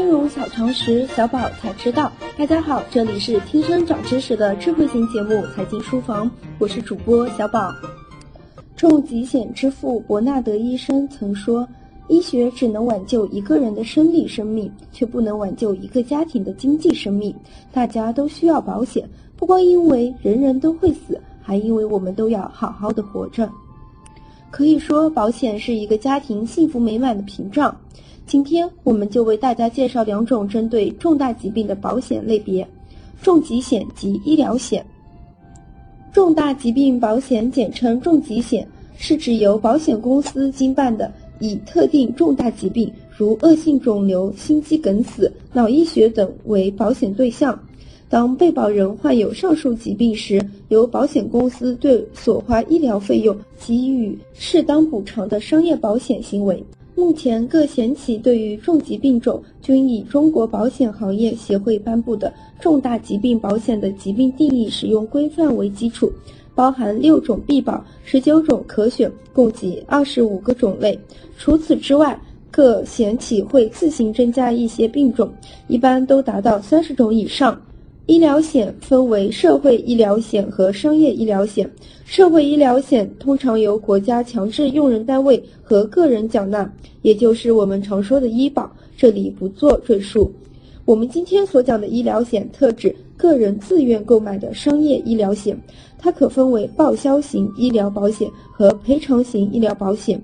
金融小常识，小宝才知道。大家好，这里是听声长知识的智慧型节目《财经书房》，我是主播小宝。重疾险之父伯纳德医生曾说：“医学只能挽救一个人的生理生命，却不能挽救一个家庭的经济生命。大家都需要保险，不光因为人人都会死，还因为我们都要好好的活着。可以说，保险是一个家庭幸福美满的屏障。”今天我们就为大家介绍两种针对重大疾病的保险类别：重疾险及医疗险。重大疾病保险简称重疾险，是指由保险公司经办的，以特定重大疾病，如恶性肿瘤、心肌梗死、脑溢血等为保险对象。当被保人患有上述疾病时，由保险公司对所花医疗费用给予适当补偿的商业保险行为。目前，各险企对于重疾病种均以中国保险行业协会颁布的重大疾病保险的疾病定义使用规范为基础，包含六种必保、十九种可选，共计二十五个种类。除此之外，各险企会自行增加一些病种，一般都达到三十种以上。医疗险分为社会医疗险和商业医疗险。社会医疗险通常由国家强制用人单位和个人缴纳，也就是我们常说的医保，这里不做赘述。我们今天所讲的医疗险，特指个人自愿购买的商业医疗险，它可分为报销型医疗保险和赔偿型医疗保险。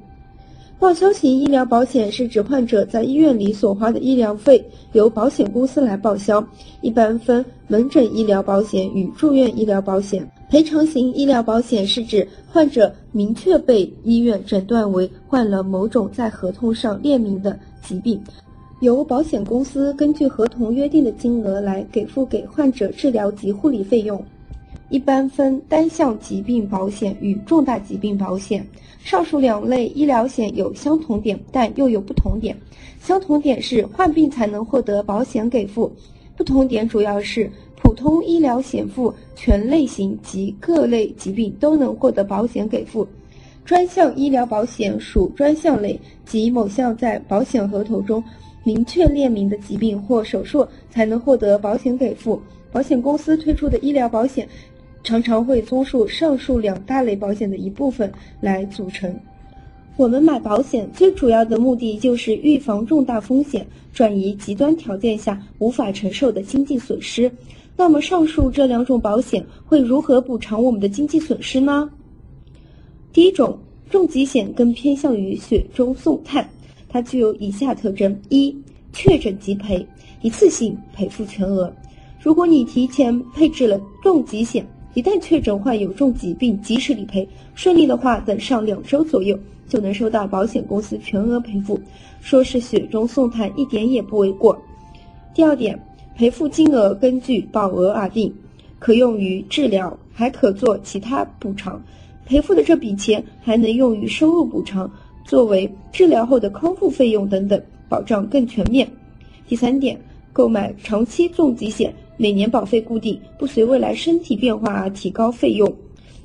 报销型医疗保险是指患者在医院里所花的医疗费由保险公司来报销，一般分门诊医疗保险与住院医疗保险。赔偿型医疗保险是指患者明确被医院诊断为患了某种在合同上列明的疾病，由保险公司根据合同约定的金额来给付给患者治疗及护理费用。一般分单项疾病保险与重大疾病保险。上述两类医疗险有相同点，但又有不同点。相同点是患病才能获得保险给付，不同点主要是普通医疗险付全类型及各类疾病都能获得保险给付，专项医疗保险属专项类，即某项在保险合同中明确列明的疾病或手术才能获得保险给付。保险公司推出的医疗保险。常常会综述上述两大类保险的一部分来组成。我们买保险最主要的目的就是预防重大风险，转移极端条件下无法承受的经济损失。那么，上述这两种保险会如何补偿我们的经济损失呢？第一种，重疾险更偏向于雪中送炭，它具有以下特征：一、确诊即赔，一次性赔付全额。如果你提前配置了重疾险，一旦确诊患有重疾病，及时理赔，顺利的话，等上两周左右就能收到保险公司全额赔付，说是雪中送炭一点也不为过。第二点，赔付金额根据保额而定，可用于治疗，还可做其他补偿。赔付的这笔钱还能用于收入补偿，作为治疗后的康复费用等等，保障更全面。第三点，购买长期重疾险。每年保费固定，不随未来身体变化而提高费用，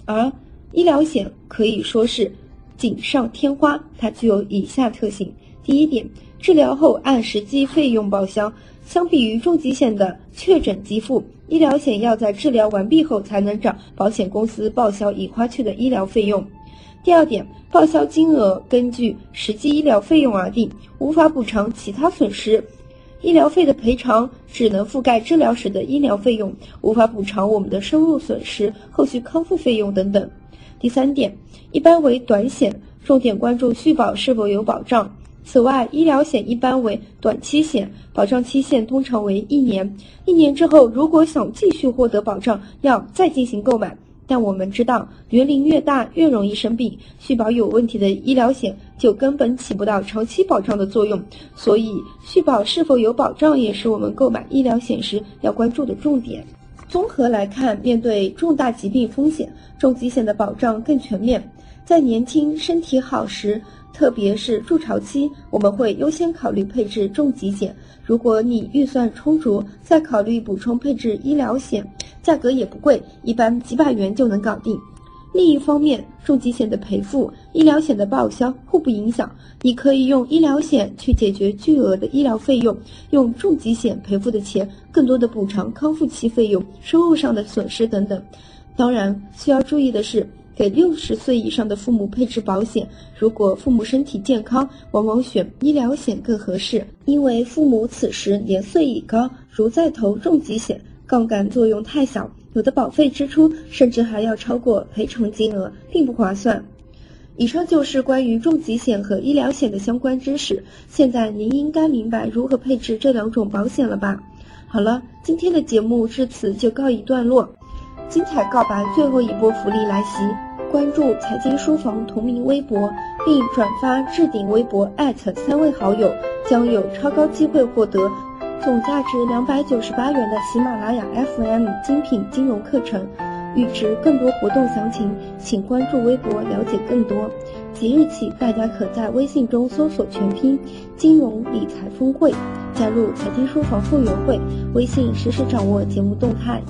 而医疗险可以说是锦上添花。它具有以下特性：第一点，治疗后按实际费用报销。相比于重疾险的确诊即付，医疗险要在治疗完毕后才能找保险公司报销已花去的医疗费用。第二点，报销金额根据实际医疗费用而定，无法补偿其他损失。医疗费的赔偿只能覆盖治疗时的医疗费用，无法补偿我们的收入损失、后续康复费用等等。第三点，一般为短险，重点关注续保是否有保障。此外，医疗险一般为短期险，保障期限通常为一年。一年之后，如果想继续获得保障，要再进行购买。但我们知道，年龄越大越容易生病，续保有问题的医疗险就根本起不到长期保障的作用。所以，续保是否有保障，也是我们购买医疗险时要关注的重点。综合来看，面对重大疾病风险，重疾险的保障更全面。在年轻身体好时，特别是筑巢期，我们会优先考虑配置重疾险。如果你预算充足，再考虑补充配置医疗险。价格也不贵，一般几百元就能搞定。另一方面，重疾险的赔付、医疗险的报销互不影响。你可以用医疗险去解决巨额的医疗费用，用重疾险赔付的钱更多的补偿康复期费用、收入上的损失等等。当然，需要注意的是，给六十岁以上的父母配置保险，如果父母身体健康，往往选医疗险更合适，因为父母此时年岁已高，如再投重疾险，杠杆作用太小。有的保费支出甚至还要超过赔偿金额，并不划算。以上就是关于重疾险和医疗险的相关知识。现在您应该明白如何配置这两种保险了吧？好了，今天的节目至此就告一段落。精彩告白最后一波福利来袭，关注财经书房同名微博，并转发置顶微博艾特三位好友，将有超高机会获得。总价值两百九十八元的喜马拉雅 FM 精品金融课程，预知更多活动详情，请关注微博了解更多。即日起，大家可在微信中搜索全拼“金融理财峰会”，加入财经书房会员会，微信实时掌握节目动态。